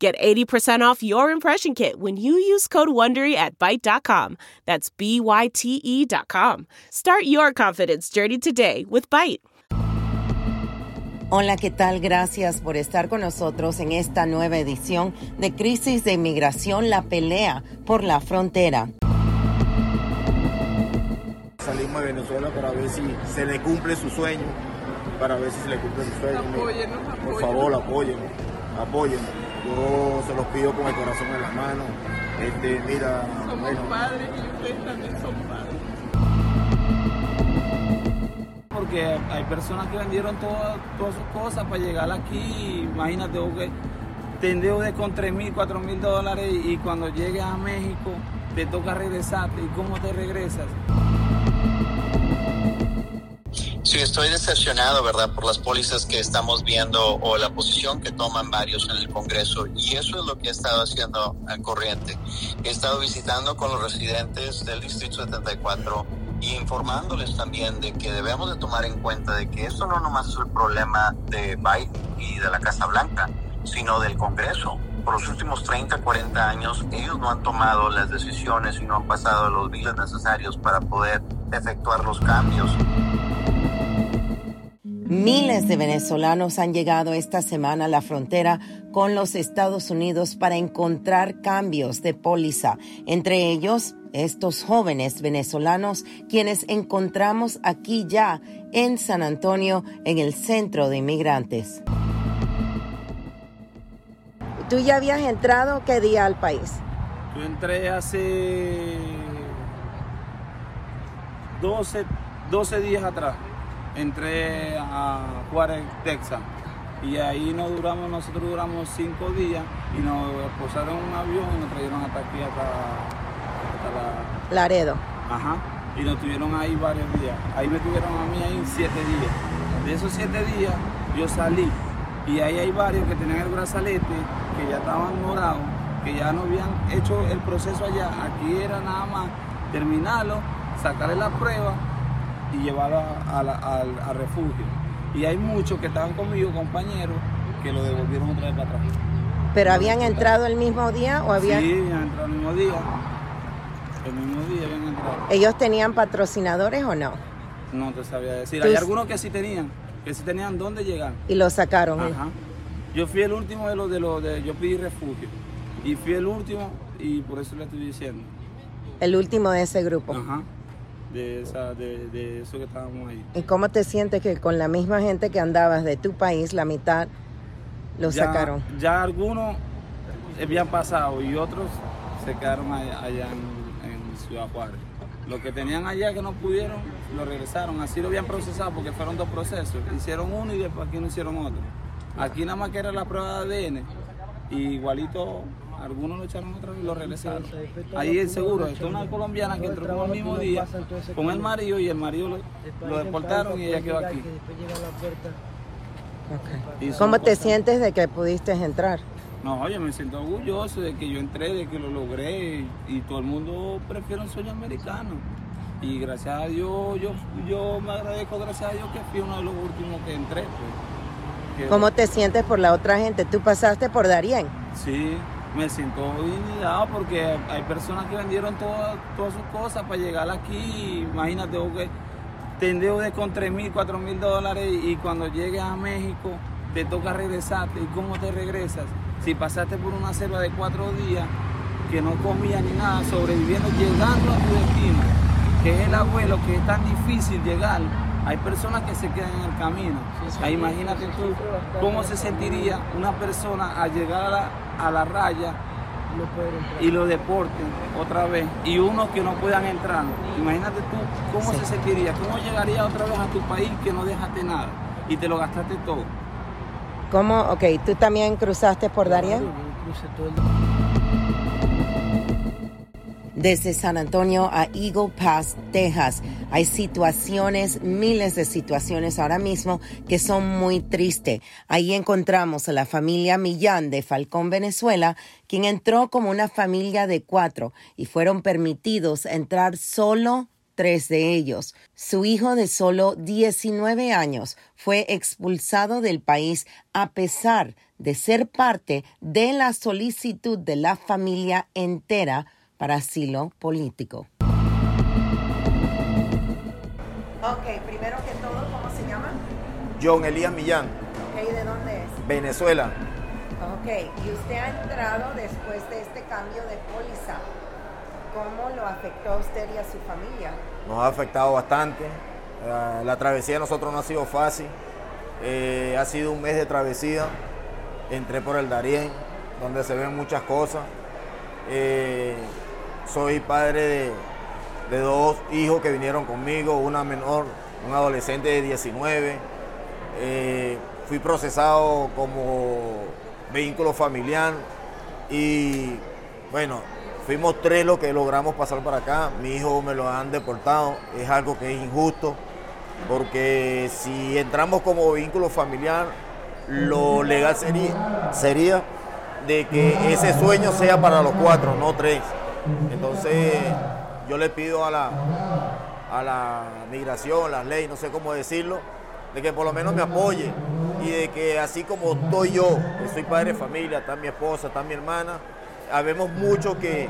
Get 80% off your impression kit when you use code WONDERY at Byte.com. That's B-Y-T-E dot com. Start your confidence journey today with Byte. Hola, ¿qué tal? Gracias por estar con nosotros en esta nueva edición de Crisis de Inmigración, la pelea por la frontera. Salimos de Venezuela para ver si se le cumple su sueño, para ver si se le cumple su sueño. Apóyennos, Por apóyennos. favor, apóyennos, apóyennos. Yo se los pido con el corazón en las manos. Este, mira, Somos bueno, padres y ustedes también son padres. Porque hay personas que vendieron todas, todas sus cosas para llegar aquí. Imagínate, vos que te endeudes con 3 mil, 4 mil dólares y cuando llegues a México te toca regresarte. ¿Y cómo te regresas? Sí, estoy decepcionado, ¿verdad?, por las pólizas que estamos viendo o la posición que toman varios en el Congreso. Y eso es lo que he estado haciendo al corriente. He estado visitando con los residentes del Distrito 74 y informándoles también de que debemos de tomar en cuenta de que esto no nomás es el problema de Biden y de la Casa Blanca, sino del Congreso. Por los últimos 30, 40 años, ellos no han tomado las decisiones y no han pasado los biles necesarios para poder efectuar los cambios. Miles de venezolanos han llegado esta semana a la frontera con los Estados Unidos para encontrar cambios de póliza, entre ellos estos jóvenes venezolanos quienes encontramos aquí ya en San Antonio en el centro de inmigrantes. ¿Tú ya habías entrado qué día al país? Yo entré hace 12, 12 días atrás. Entré a Juárez, Texas. Y ahí nos duramos, nosotros duramos 5 días y nos posaron un avión y nos trajeron hasta aquí, hasta, hasta la... Laredo. Ajá. Y nos tuvieron ahí varios días. Ahí me tuvieron a mí ahí 7 días. De esos 7 días yo salí. Y ahí hay varios que tenían el brazalete, que ya estaban morados, que ya no habían hecho el proceso allá. Aquí era nada más terminarlo, sacarle la prueba y llevarlo a- a la- al, al refugio. Y hay muchos que estaban conmigo, compañeros, que lo devolvieron otra vez para atrás. ¿Pero habían entrado el mismo día o habían... Sí, habían entrado el mismo día. El mismo día habían entrado. ellos tenían patrocinadores o no? No te sabía decir. Tú- Hay algunos que sí tenían, que sí tenían dónde llegar. Y lo sacaron. Ajá. Yo fui el último de los de los de yo pedí refugio. Y fui el último y por eso le estoy diciendo. El último de ese grupo. Ajá. De esa, de, de eso que estábamos ahí. ¿Y cómo te sientes que con la misma gente que andabas de tu país, la mitad, lo ya, sacaron? Ya algunos habían pasado y otros se quedaron allá, allá en, en Ciudad Juárez. Los que tenían allá que no pudieron, lo regresaron. Así lo habían procesado porque fueron dos procesos. Hicieron uno y después aquí no hicieron otro. Aquí nada más que era la prueba de ADN. Y igualito, algunos lo echaron otra vez y lo regresaron. Ahí el seguro, esto es una colombiana que entró como el mismo día con el marido y el marido lo, lo deportaron y ella quedó aquí. Y son ¿Cómo te sientes de que pudiste entrar? no, oye, me siento orgulloso de que yo entré, de que lo logré y todo el mundo prefiere un sueño americano. Y gracias a Dios, yo, yo me agradezco, gracias a Dios, que fui uno de los últimos que entré. pues. ¿Cómo te sientes por la otra gente? Tú pasaste por Darien. Sí, me siento indignado porque hay personas que vendieron todas, todas sus cosas para llegar aquí. Imagínate que te endeudes con 3 mil, 4 mil dólares y cuando llegues a México te toca regresarte. ¿Y cómo te regresas? Si pasaste por una selva de cuatro días que no comía ni nada, sobreviviendo, llegando a tu destino, que es el abuelo, que es tan difícil llegar. Hay personas que se quedan en el camino. Ahí imagínate tú cómo se sentiría una persona al llegar a la, a la raya y lo deporten otra vez y unos que no puedan entrar. Imagínate tú cómo se sentiría, cómo llegaría otra vez a tu país que no dejaste nada y te lo gastaste todo. ¿Cómo? Ok, tú también cruzaste por Darien. Desde San Antonio a Eagle Pass, Texas, hay situaciones, miles de situaciones ahora mismo que son muy tristes. Ahí encontramos a la familia Millán de Falcón, Venezuela, quien entró como una familia de cuatro y fueron permitidos entrar solo tres de ellos. Su hijo de solo 19 años fue expulsado del país a pesar de ser parte de la solicitud de la familia entera para asilo político. Ok, primero que todo, ¿cómo se llama? John Elías Millán, Ok, ¿de dónde es? Venezuela. Ok, y usted ha entrado después de este cambio de póliza. ¿Cómo lo afectó a usted y a su familia? Nos ha afectado bastante. Eh, La travesía de nosotros no ha sido fácil. Eh, ha sido un mes de travesía. Entré por el Darién, donde se ven muchas cosas. Eh, soy padre de, dos hijos que vinieron conmigo, una menor, un adolescente de 19. Eh, fui procesado como vehículo familiar y bueno, fuimos tres los que logramos pasar para acá. Mi hijo me lo han deportado, es algo que es injusto porque si entramos como vínculo familiar, lo legal sería, sería de que ese sueño sea para los cuatro, no tres. Entonces yo le pido a la, a la migración, las leyes, no sé cómo decirlo, de que por lo menos me apoye y de que así como estoy yo, que soy padre de familia, está mi esposa, está mi hermana, habemos muchos que,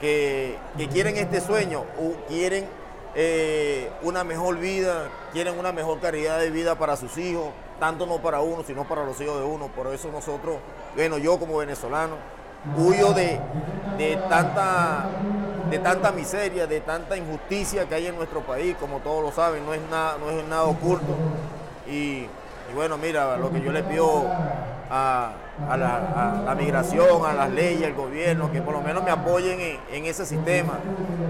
que, quieren este sueño, quieren eh, una mejor vida, quieren una mejor calidad de vida para sus hijos, tanto no para uno, sino para los hijos de uno. Por eso nosotros, bueno, yo como venezolano, huyo de, de tanta, de tanta miseria, de tanta injusticia que hay en nuestro país, como todos lo saben, no es nada, no es nada oculto. Y, bueno, mira, lo que yo le pido a, a la, a la migración, a las leyes, al gobierno, que por lo menos me apoyen en, en ese sistema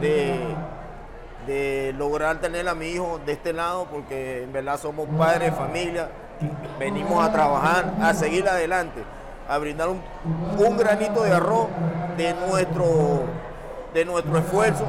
de, de lograr tener a mi hijo de este lado, porque en verdad somos padres de familia, venimos a trabajar, a seguir adelante, a brindar un, un granito de arroz de nuestro, de nuestro esfuerzo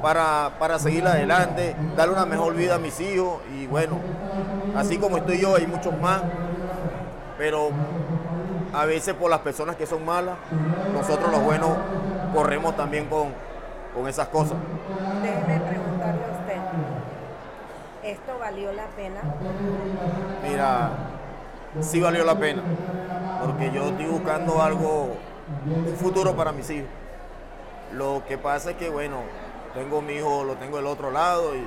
para, para seguir adelante, darle una mejor vida a mis hijos y bueno, así como estoy yo, hay muchos más, pero a veces por las personas que son malas, nosotros los buenos corremos también con, con esas cosas. Déjeme preguntarle a usted, ¿esto valió la pena? Mira, sí valió la pena, porque yo estoy buscando algo, un futuro para mis hijos. Lo que pasa es que, bueno, tengo mi hijo, lo tengo del otro lado y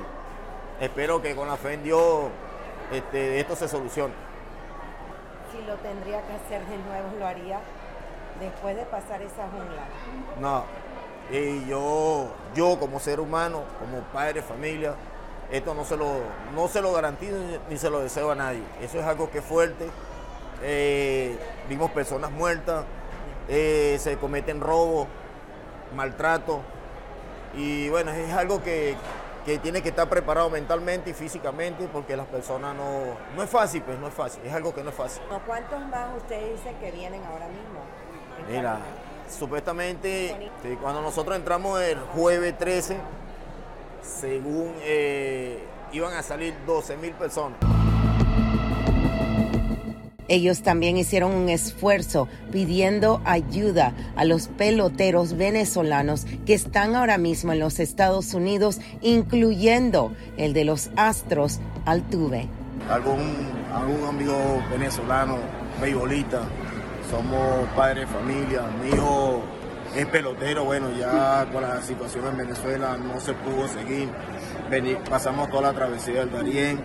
espero que con la fe en Dios este, esto se solucione. Si lo tendría que hacer de nuevo, ¿lo haría después de pasar esa jungla? No, y yo, yo como ser humano, como padre de familia, esto no se lo, no se lo garantizo ni se lo deseo a nadie. Eso es algo que es fuerte. Eh, vimos personas muertas, eh, se cometen robos, maltrato. Y bueno, es algo que, que tiene que estar preparado mentalmente y físicamente porque las personas no... No es fácil, pues no es fácil, es algo que no es fácil. ¿No ¿Cuántos más usted dice que vienen ahora mismo? Mira, supuestamente sí, cuando nosotros entramos el jueves 13, según eh, iban a salir 12 mil personas. Ellos también hicieron un esfuerzo pidiendo ayuda a los peloteros venezolanos que están ahora mismo en los Estados Unidos, incluyendo el de los Astros Altuve. Algún, algún amigo venezolano, beisbolista, somos padres de familia, mi hijo es pelotero, bueno, ya con la situación en Venezuela no se pudo seguir, Veni- pasamos toda la travesía del Darién,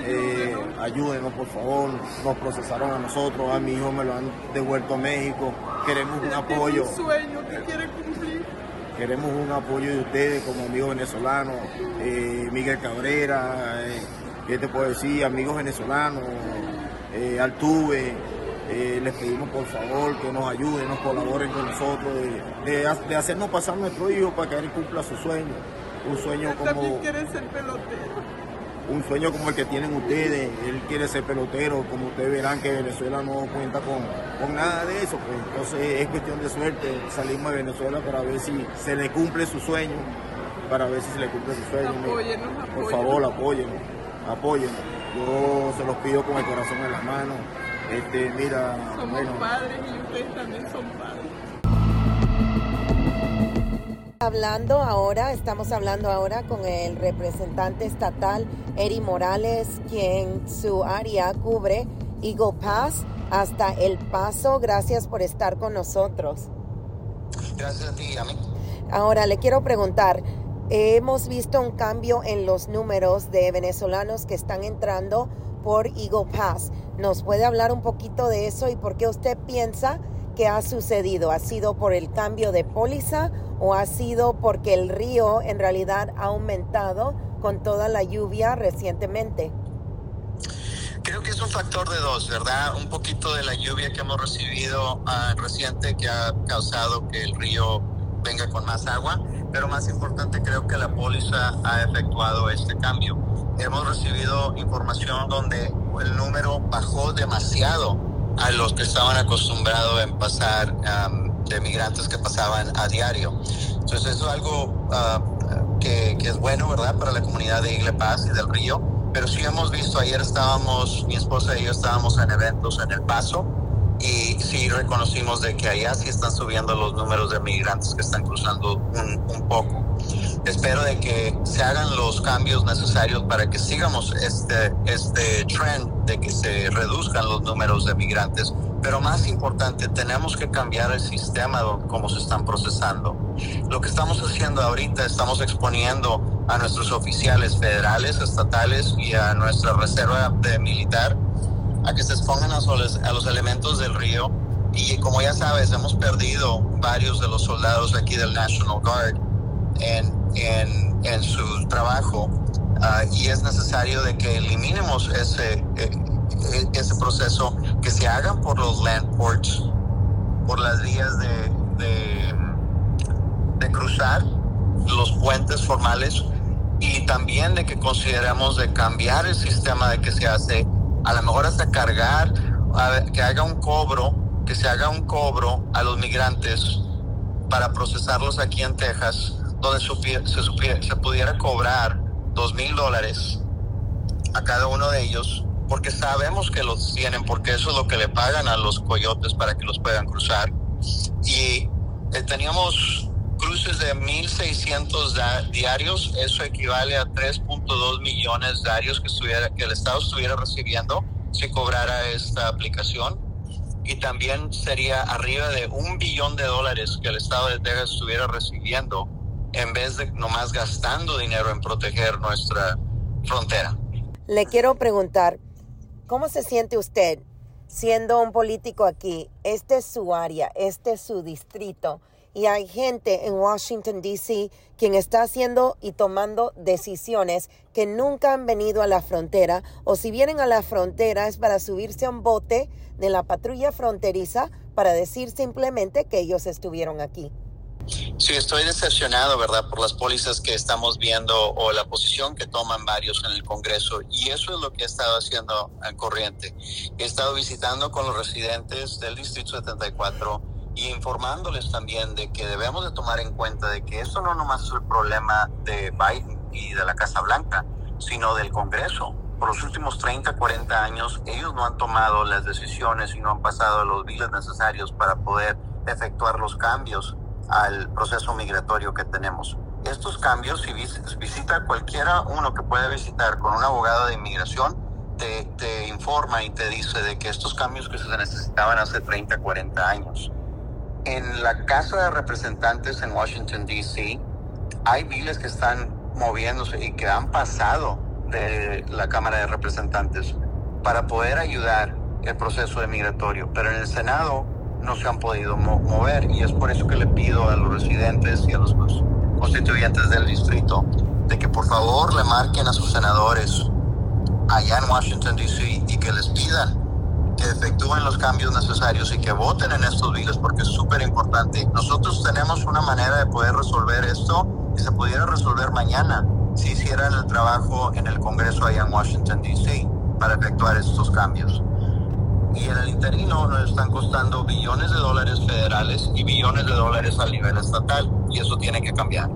eh, ayúdenos por favor, nos procesaron a nosotros, a mi hijo me lo han devuelto a México, queremos un apoyo. un sueño que quiere cumplir. Queremos un apoyo de ustedes como amigos venezolanos, eh, Miguel Cabrera, eh, ¿qué te puedo decir? Amigos venezolanos, eh, Altuve, eh, les pedimos por favor que nos ayuden, nos colaboren con nosotros, de, de hacernos pasar nuestro hijo para que él cumpla su sueño, un sueño Él como... también quiere ser pelotero. Un sueño como el que tienen ustedes. Él quiere ser pelotero, como ustedes verán que Venezuela no cuenta con, con nada de eso. Pues. Entonces es cuestión de suerte. Salimos de Venezuela para ver si se le cumple su sueño, para ver si se le cumple su sueño. Por favor, apóyennos, apóyennos. Yo se los pido con el corazón en las manos. Este, mira, Somos padres y ustedes también son padres. Hablando ahora, estamos hablando ahora con el representante estatal Eri Morales, quien su área cubre Eagle Pass hasta El Paso. Gracias por estar con nosotros. Gracias a ti, a mí. Ahora le quiero preguntar, hemos visto un cambio en los números de venezolanos que están entrando por Eagle Pass. ¿Nos puede hablar un poquito de eso y por qué usted piensa que ha sucedido? ¿Ha sido por el cambio de póliza o ha sido porque el río en realidad ha aumentado con toda la lluvia recientemente? Creo que es un factor de dos, ¿verdad? Un poquito de la lluvia que hemos recibido uh, reciente que ha causado que el río venga con más agua, pero más importante creo que la póliza ha efectuado este cambio. Hemos recibido información donde el número bajó demasiado a los que estaban acostumbrados en pasar um, de migrantes que pasaban a diario. Entonces eso es algo uh, que, es bueno, ¿verdad? Para la comunidad de Igle Paz y del Río. Pero sí hemos visto, ayer estábamos, mi esposa y yo estábamos en eventos en El Paso y sí reconocimos de que allá sí están subiendo los números de migrantes que están cruzando un poco. Espero de que se hagan los cambios necesarios para que sigamos este, este trend de que se reduzcan los números de migrantes. Pero más importante, tenemos que cambiar el sistema como se están procesando. Lo que estamos haciendo ahorita, estamos exponiendo a nuestros oficiales federales, estatales y a nuestra reserva de militar a que se expongan a los, a los elementos del río. Y como ya sabes, hemos perdido varios de los soldados aquí del National Guard en, en, su trabajo uh, y es necesario de que eliminemos ese, ese proceso, que se hagan por los land ports, por las vías de, de, cruzar los puentes formales y también de que consideremos de cambiar el sistema de que se hace, a lo mejor hasta cargar, que haga un cobro, que se haga un cobro a los migrantes para procesarlos aquí en Texas, donde se, supiera, se pudiera cobrar dos mil dólares a cada uno de ellos, porque sabemos que los tienen, porque eso es lo que le pagan a los coyotes para que los puedan cruzar. Y eh, teníamos cruces de 1.600 diarios, eso equivale a 3.2 millones diarios que, estuviera, que el Estado estuviera recibiendo si cobrara esta aplicación. Y también sería arriba de un billón de dólares que el Estado de Texas estuviera recibiendo en vez de nomás gastando dinero en proteger nuestra frontera. Le quiero preguntar, ¿cómo se siente usted siendo un político aquí? Este es su área, este es su distrito y hay gente en Washington, D.C. quien está haciendo y tomando decisiones que nunca han venido a la frontera o si vienen a la frontera es para subirse a un bote de la patrulla fronteriza para decir simplemente que ellos estuvieron aquí. Sí, estoy decepcionado, ¿verdad?, por las pólizas que estamos viendo o la posición que toman varios en el Congreso. Y eso es lo que he estado haciendo en corriente. He estado visitando con los residentes del Distrito 74 y informándoles también de que debemos de tomar en cuenta de que esto no nomás es el problema de Biden y de la Casa Blanca, sino del Congreso. Por los últimos 30, 40 años, ellos no han tomado las decisiones y no han pasado los biles necesarios para poder efectuar los cambios al proceso migratorio que tenemos. Estos cambios, si visita cualquiera uno que puede visitar con un abogado de inmigración, te, te, informa y te dice de que estos cambios que se necesitaban hace 30, 40 años. En la Casa de Representantes en Washington, D.C., hay biles que están moviéndose y que han pasado de la Cámara de Representantes para poder ayudar el proceso de migratorio. Pero en el Senado no se han podido mo mover y es por eso que le pido a los residentes y a los constituyentes del distrito de que por favor le marquen a sus senadores allá en Washington, D.C. y que les pidan que efectúen los cambios necesarios y que voten en estos biles porque es súper importante. Nosotros tenemos una manera de poder resolver esto y se pudiera resolver mañana si hicieran el trabajo en el Congreso allá en Washington, D.C. para efectuar estos cambios. Y en el interino nos están costando billones de dólares federales y billones de dólares a nivel estatal. Y eso tiene que cambiar.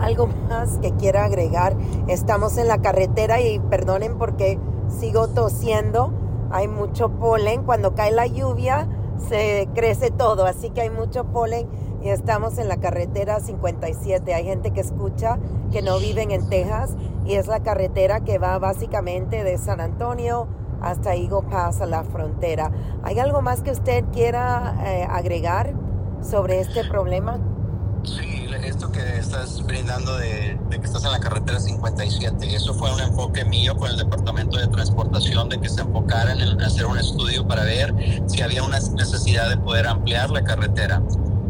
Algo más que quiera agregar. Estamos en la carretera y perdonen porque sigo tosiendo. Hay mucho polen. Cuando cae la lluvia se crece todo. Así que hay mucho polen y estamos en la carretera 57. Hay gente que escucha que no viven en Texas y es la carretera que va básicamente de San Antonio hasta Eagle Pass a la frontera. ¿Hay algo más que usted quiera eh, agregar sobre este problema? Sí, esto que estás brindando de, de, que estás en la carretera 57, eso fue un enfoque mío con el Departamento de Transportación de que se enfocaran en hacer un estudio para ver si había una necesidad de poder ampliar la carretera.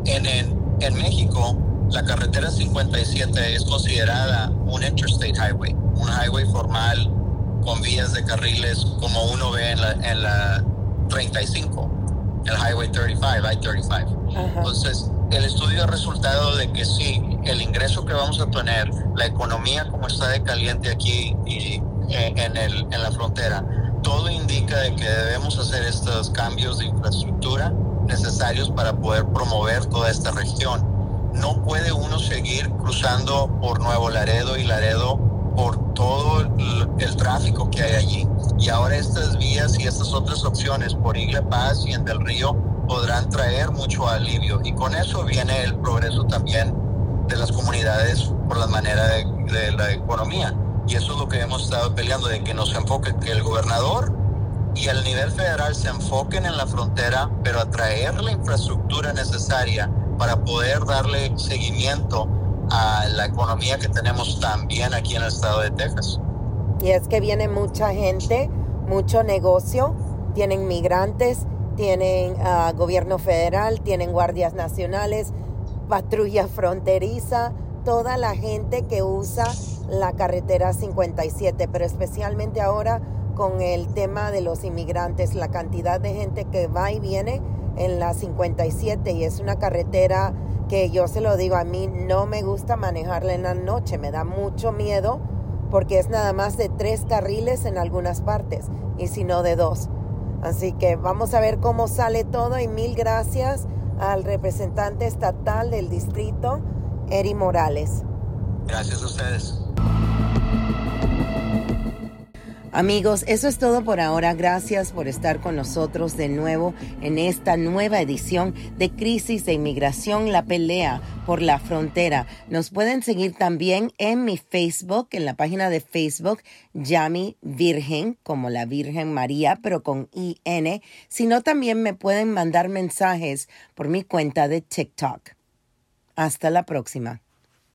En, en, en México, la carretera 57 es considerada un interstate highway, un highway formal con vías de carriles como uno ve en la, en la 35, el Highway 35, I-35. Entonces, el estudio ha resultado de que sí, el ingreso que vamos a tener, la economía como está de caliente aquí y eh, en, el, en la frontera, todo indica de que debemos hacer estos cambios de infraestructura necesarios para poder promover toda esta región. No puede uno seguir cruzando por Nuevo Laredo y Laredo por todo tráfico que hay allí. Y ahora estas vías y estas otras opciones por Igle Paz y en Del Río podrán traer mucho alivio. Y con eso viene el progreso también de las comunidades por la manera de, de la economía. Y eso es lo que hemos estado peleando, de que nos enfoque, que el gobernador y el nivel federal se enfoquen en la frontera, pero a traer la infraestructura necesaria para poder darle seguimiento a la economía que tenemos también aquí en el estado de Texas. Y es que viene mucha gente, mucho negocio, tienen migrantes, tienen uh, gobierno federal, tienen guardias nacionales, patrulla fronteriza, toda la gente que usa la carretera 57, pero especialmente ahora con el tema de los inmigrantes, la cantidad de gente que va y viene en la 57 y es una carretera que yo se lo digo, a mí no me gusta manejarla en la noche, me da mucho miedo porque es nada más de tres carriles en algunas partes y si no de dos. Así que vamos a ver cómo sale todo y mil gracias al representante estatal del distrito, Eri Morales. Gracias a ustedes. Amigos, eso es todo por ahora. Gracias por estar con nosotros de nuevo en esta nueva edición de Crisis de Inmigración, la pelea por la frontera. Nos pueden seguir también en mi Facebook, en la página de Facebook, Yami Virgen, como la Virgen María, pero con IN, sino también me pueden mandar mensajes por mi cuenta de TikTok. Hasta la próxima.